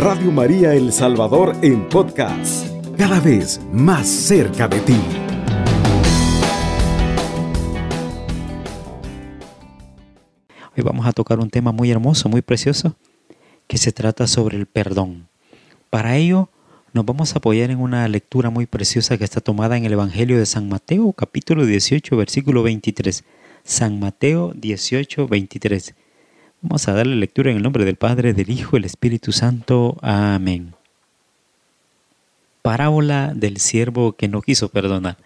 Radio María El Salvador en podcast, cada vez más cerca de ti. Hoy vamos a tocar un tema muy hermoso, muy precioso, que se trata sobre el perdón. Para ello, nos vamos a apoyar en una lectura muy preciosa que está tomada en el Evangelio de San Mateo, capítulo 18, versículo 23. San Mateo 18, 23. Vamos a darle lectura en el nombre del Padre, del Hijo y del Espíritu Santo. Amén. Parábola del siervo que no quiso perdonar.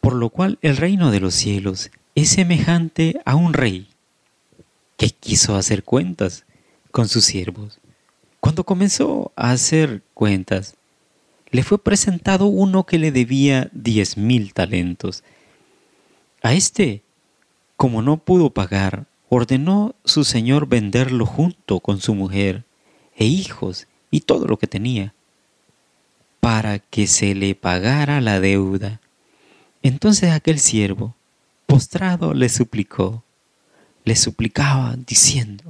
Por lo cual el reino de los cielos es semejante a un rey que quiso hacer cuentas con sus siervos. Cuando comenzó a hacer cuentas, le fue presentado uno que le debía diez mil talentos. A este, como no pudo pagar, ordenó su señor venderlo junto con su mujer e hijos y todo lo que tenía, para que se le pagara la deuda. Entonces aquel siervo, postrado, le suplicó, le suplicaba, diciendo,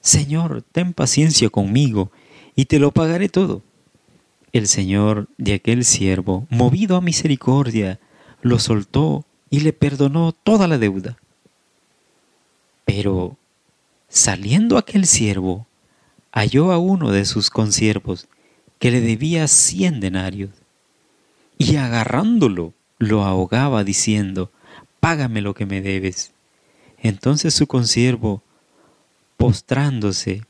Señor, ten paciencia conmigo, y te lo pagaré todo. El señor de aquel siervo, movido a misericordia, lo soltó y le perdonó toda la deuda. Pero saliendo aquel siervo, halló a uno de sus consiervos que le debía cien denarios, y agarrándolo lo ahogaba diciendo, Págame lo que me debes. Entonces su consiervo, postrándose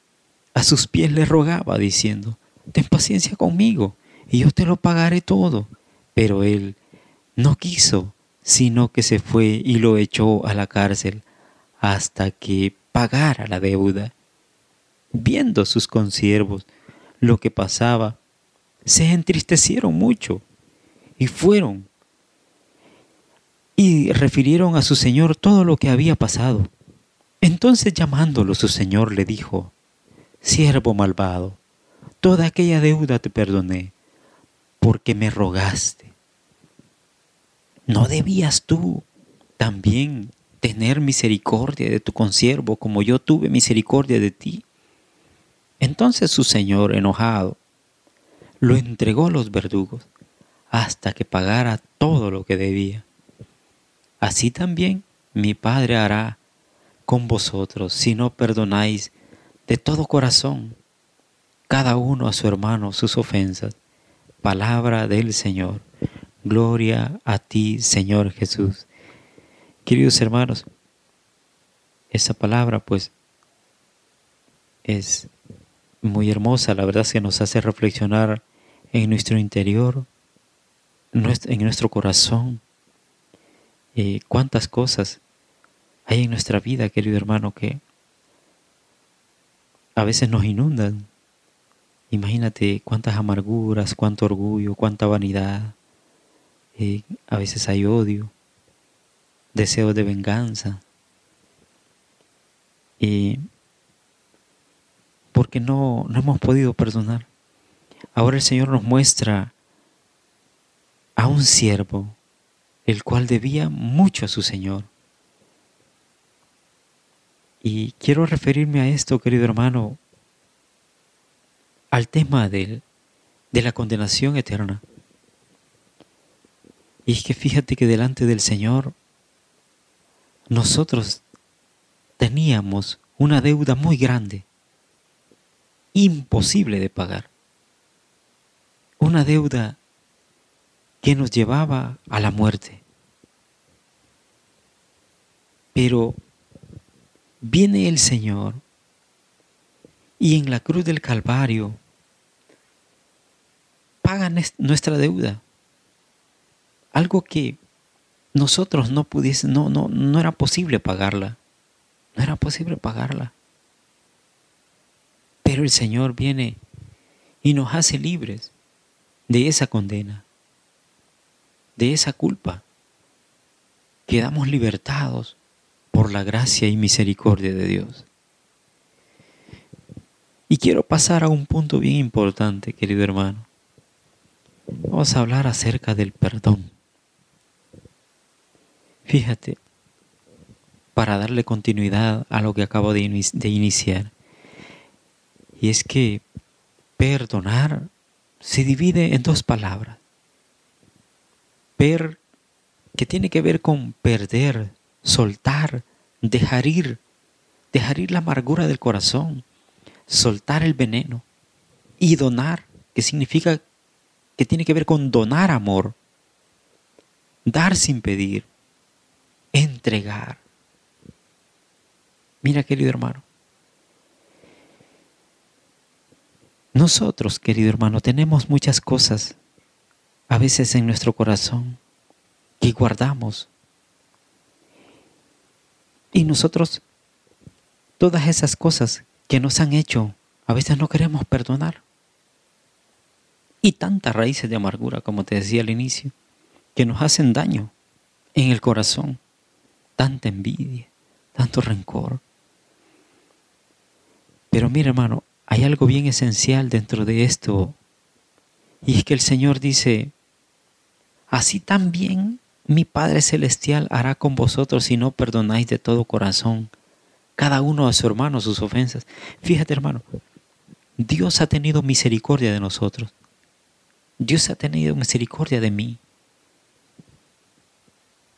a sus pies, le rogaba diciendo, Ten paciencia conmigo, y yo te lo pagaré todo. Pero él no quiso, sino que se fue y lo echó a la cárcel hasta que pagara la deuda. Viendo sus consiervos lo que pasaba, se entristecieron mucho y fueron y refirieron a su señor todo lo que había pasado. Entonces llamándolo su señor le dijo, Siervo malvado, toda aquella deuda te perdoné, porque me rogaste. ¿No debías tú también tener misericordia de tu consiervo como yo tuve misericordia de ti. Entonces su señor, enojado, lo entregó a los verdugos hasta que pagara todo lo que debía. Así también mi Padre hará con vosotros si no perdonáis de todo corazón cada uno a su hermano sus ofensas. Palabra del Señor. Gloria a ti, Señor Jesús. Queridos hermanos, esa palabra pues es muy hermosa, la verdad es que nos hace reflexionar en nuestro interior, en nuestro corazón, eh, cuántas cosas hay en nuestra vida, querido hermano, que a veces nos inundan. Imagínate cuántas amarguras, cuánto orgullo, cuánta vanidad, eh, a veces hay odio, deseos de venganza. Y porque no, no hemos podido perdonar. Ahora el Señor nos muestra a un siervo, el cual debía mucho a su Señor. Y quiero referirme a esto, querido hermano, al tema de la condenación eterna. Y es que fíjate que delante del Señor nosotros teníamos una deuda muy grande, imposible de pagar. Una deuda que nos llevaba a la muerte. Pero viene el Señor y en la cruz del Calvario paga nuestra deuda. Algo que nosotros no pudiesen, no, no, no era posible pagarla. No era posible pagarla. Pero el Señor viene y nos hace libres de esa condena, de esa culpa. Quedamos libertados por la gracia y misericordia de Dios. Y quiero pasar a un punto bien importante, querido hermano. Vamos a hablar acerca del perdón. Fíjate, para darle continuidad a lo que acabo de, iniciar. Y es que perdonar se divide en dos palabras. Per, que tiene que ver con perder, soltar, dejar ir, dejar ir la amargura del corazón, soltar el veneno. Y donar, que significa que tiene que ver con donar amor, dar sin pedir, entregar. Mira, querido hermano, nosotros, querido hermano, tenemos muchas cosas a veces en nuestro corazón que guardamos. Y nosotros, todas esas cosas que nos han hecho, a veces no queremos perdonar. Y tantas raíces de amargura, como te decía al inicio, que nos hacen daño en el corazón. Tanta envidia, tanto rencor. Pero mira hermano, hay algo bien esencial dentro de esto. Y es que el Señor dice, así también mi Padre Celestial hará con vosotros si no perdonáis de todo corazón cada uno a su hermano sus ofensas. Fíjate hermano, Dios ha tenido misericordia de nosotros. Dios ha tenido misericordia de mí.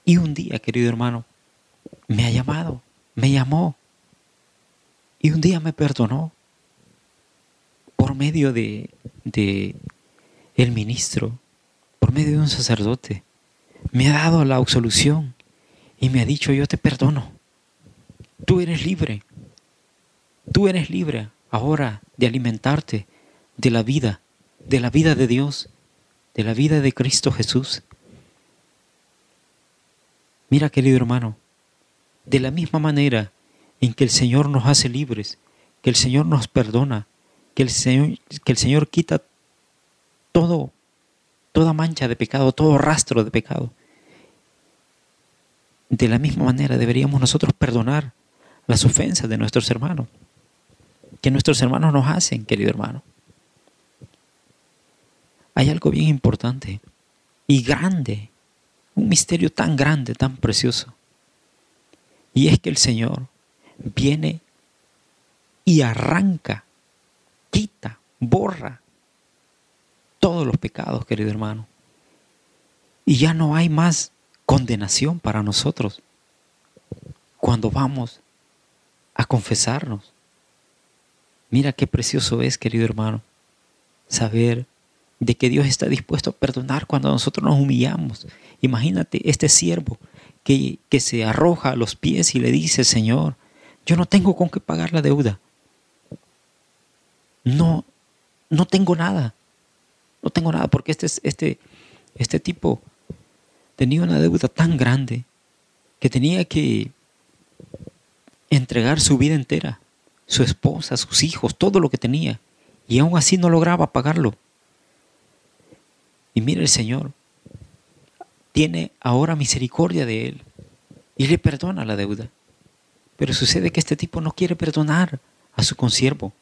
Y un día, querido hermano, me ha llamado, me llamó. Y un día me perdonó por medio de, de el ministro, por medio de un sacerdote. Me ha dado la absolución y me ha dicho, yo te perdono. Tú eres libre. Tú eres libre ahora de alimentarte de la vida, de la vida de Dios de la vida de Cristo Jesús. Mira, querido hermano, de la misma manera en que el Señor nos hace libres, que el Señor nos perdona, que el Señor, que el Señor quita todo, toda mancha de pecado, todo rastro de pecado. De la misma manera deberíamos nosotros perdonar las ofensas de nuestros hermanos, que nuestros hermanos nos hacen, querido hermano hay algo bien importante y grande, un misterio tan grande, tan precioso. Y es que el Señor viene y arranca, quita, borra todos los pecados, querido hermano. Y ya no hay más condenación para nosotros cuando vamos a confesarnos. Mira qué precioso es, querido hermano, saber de que Dios está dispuesto a perdonar cuando nosotros nos humillamos. Imagínate este siervo que, se arroja a los pies y le dice, Señor, yo no tengo con qué pagar la deuda. No, no tengo nada. No tengo nada porque este, este, este tipo tenía una deuda tan grande que tenía que entregar su vida entera, su esposa, sus hijos, todo lo que tenía. Y aún así no lograba pagarlo. Y mire el Señor, tiene ahora misericordia de él y le perdona la deuda. Pero sucede que este tipo no quiere perdonar a su consiervo.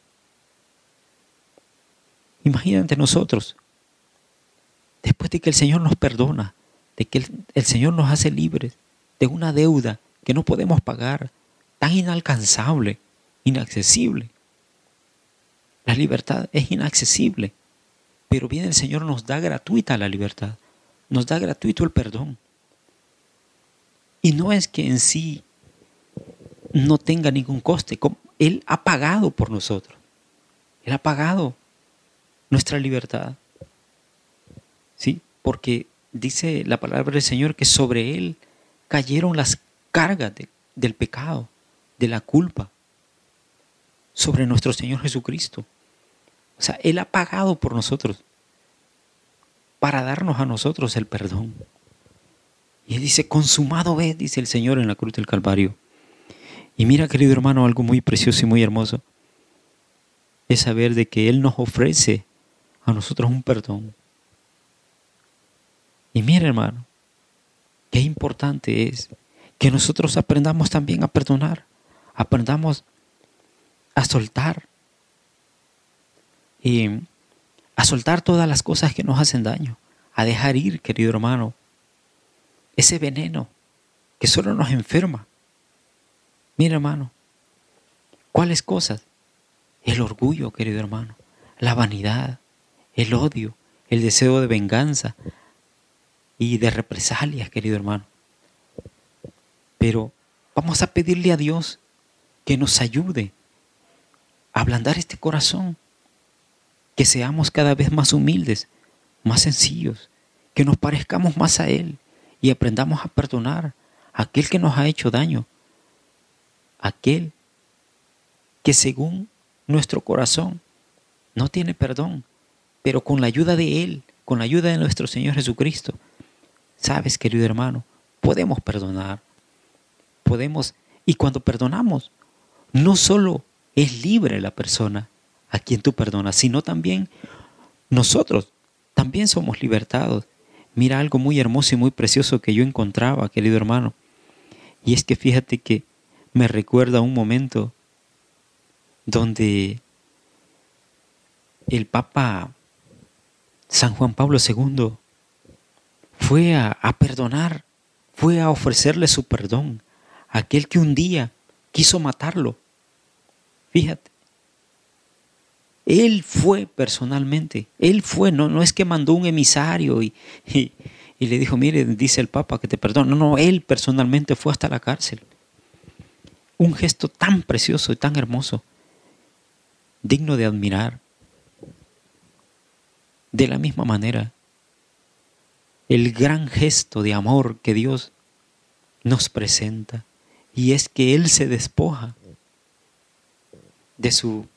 Imagínate nosotros, después de que el Señor nos perdona, de que el, el Señor nos hace libres de una deuda que no podemos pagar, tan inalcanzable, inaccesible. La libertad es inaccesible. Pero bien el Señor nos da gratuita la libertad, nos da gratuito el perdón. Y no es que en sí no tenga ningún coste, Él ha pagado por nosotros. Él ha pagado nuestra libertad. ¿Sí? Porque dice la palabra del Señor que sobre Él cayeron las cargas del pecado, de la culpa, sobre nuestro Señor Jesucristo. O sea, Él ha pagado por nosotros para darnos a nosotros el perdón. Y Él dice, consumado es, dice el Señor en la cruz del Calvario. Y mira, querido hermano, algo muy precioso y muy hermoso es saber de que Él nos ofrece a nosotros un perdón. Y mira, hermano, qué importante es que nosotros aprendamos también a perdonar, aprendamos a soltar, y a soltar todas las cosas que nos hacen daño, a dejar ir, querido hermano, ese veneno que solo nos enferma. Mira, hermano, ¿cuáles cosas? el orgullo, querido hermano, la vanidad, el odio, el deseo de venganza y de represalias, querido hermano. Pero vamos a pedirle a Dios que nos ayude a ablandar este corazón, que seamos cada vez más humildes, más sencillos, que nos parezcamos más a Él y aprendamos a perdonar a aquel que nos ha hecho daño, aquel que según nuestro corazón no tiene perdón, pero con la ayuda de Él, con la ayuda de nuestro Señor Jesucristo, sabes, querido hermano, podemos perdonar, podemos, y cuando perdonamos, no solo es libre la persona a quien tú perdonas, sino también nosotros también somos libertados. Mira algo muy hermoso y muy precioso que yo encontraba, querido hermano. Y es que fíjate que me recuerda un momento donde el Papa San Juan Pablo II fue a, perdonar, fue a ofrecerle su perdón a aquel que un día quiso matarlo. Fíjate. Él fue personalmente, él fue, no, no es que mandó un emisario y, y, y le dijo, mire, dice el Papa que te perdona. No, no, él personalmente fue hasta la cárcel. Un gesto tan precioso y tan hermoso, digno de admirar. De la misma manera, el gran gesto de amor que Dios nos presenta, y es que Él se despoja de su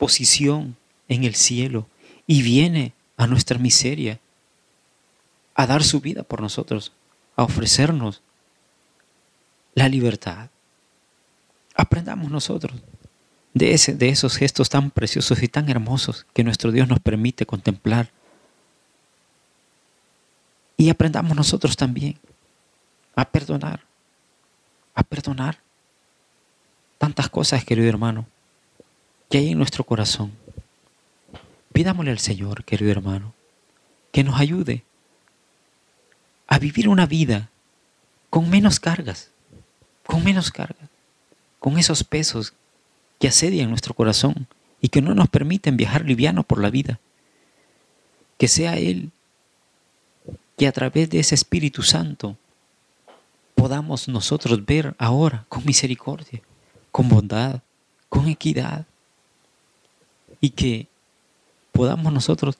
posición en el cielo y viene a nuestra miseria a dar su vida por nosotros, a ofrecernos la libertad. Aprendamos nosotros de, ese, de esos gestos tan preciosos y tan hermosos que nuestro Dios nos permite contemplar. Y aprendamos nosotros también a perdonar, a perdonar tantas cosas, querido hermano, que hay en nuestro corazón. Pidámosle al Señor, querido hermano, que nos ayude a vivir una vida con menos cargas, con menos cargas, con esos pesos que asedian nuestro corazón y que no nos permiten viajar liviano por la vida. Que sea Él que a través de ese Espíritu Santo podamos nosotros ver ahora con misericordia, con bondad, con equidad, y que podamos nosotros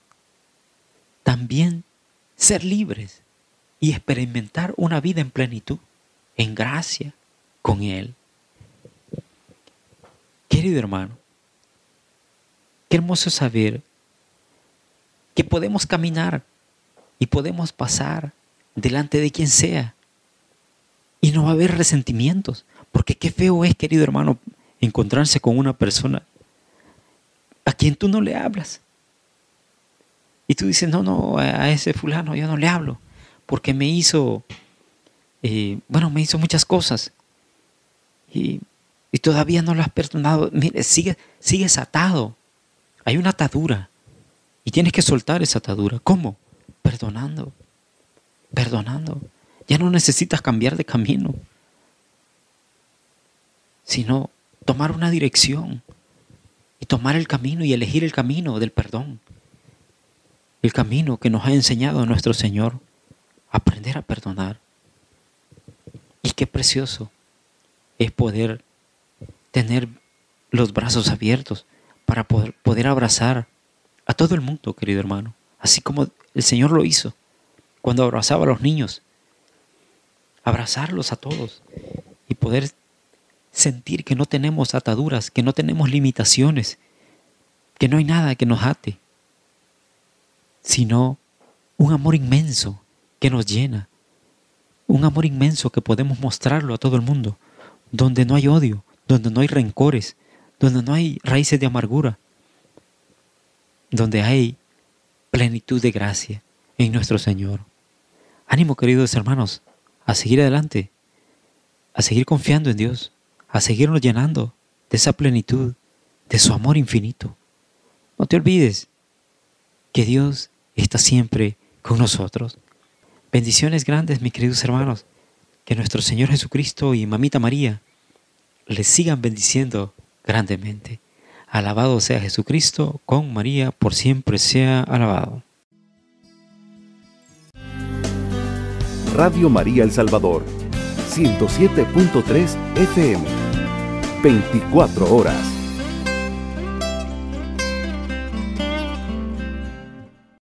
también ser libres y experimentar una vida en plenitud, en gracia con Él. Querido hermano, qué hermoso saber que podemos caminar y podemos pasar delante de quien sea y no va a haber resentimientos, porque qué feo es, querido hermano, encontrarse con una persona a quien tú no le hablas. Y tú dices, no, no, a ese fulano yo no le hablo, porque me hizo, eh, bueno, me hizo muchas cosas. Y, todavía no lo has perdonado. Mire, sigue, sigues atado. Hay una atadura. Y tienes que soltar esa atadura. ¿Cómo? Perdonando. Perdonando. Ya no necesitas cambiar de camino, sino tomar una dirección y tomar el camino y elegir el camino del perdón. El camino que nos ha enseñado nuestro Señor, aprender a perdonar. Y qué precioso es poder tener los brazos abiertos para poder, poder abrazar a todo el mundo, querido hermano, así como el Señor lo hizo cuando abrazaba a los niños. Abrazarlos a todos y poder sentir que no tenemos ataduras, que no tenemos limitaciones, que no hay nada que nos ate, sino un amor inmenso que nos llena, un amor inmenso que podemos mostrarlo a todo el mundo, donde no hay odio, donde no hay rencores, donde no hay raíces de amargura, donde hay plenitud de gracia en nuestro Señor. Ánimo, queridos hermanos, a seguir adelante, a seguir confiando en Dios a seguirnos llenando de esa plenitud, de su amor infinito. No te olvides que Dios está siempre con nosotros. Bendiciones grandes, mis queridos hermanos. Que nuestro Señor Jesucristo y Mamita María les sigan bendiciendo grandemente. Alabado sea Jesucristo, con María por siempre sea alabado. Radio María El Salvador, 107.3 FM, 24 horas.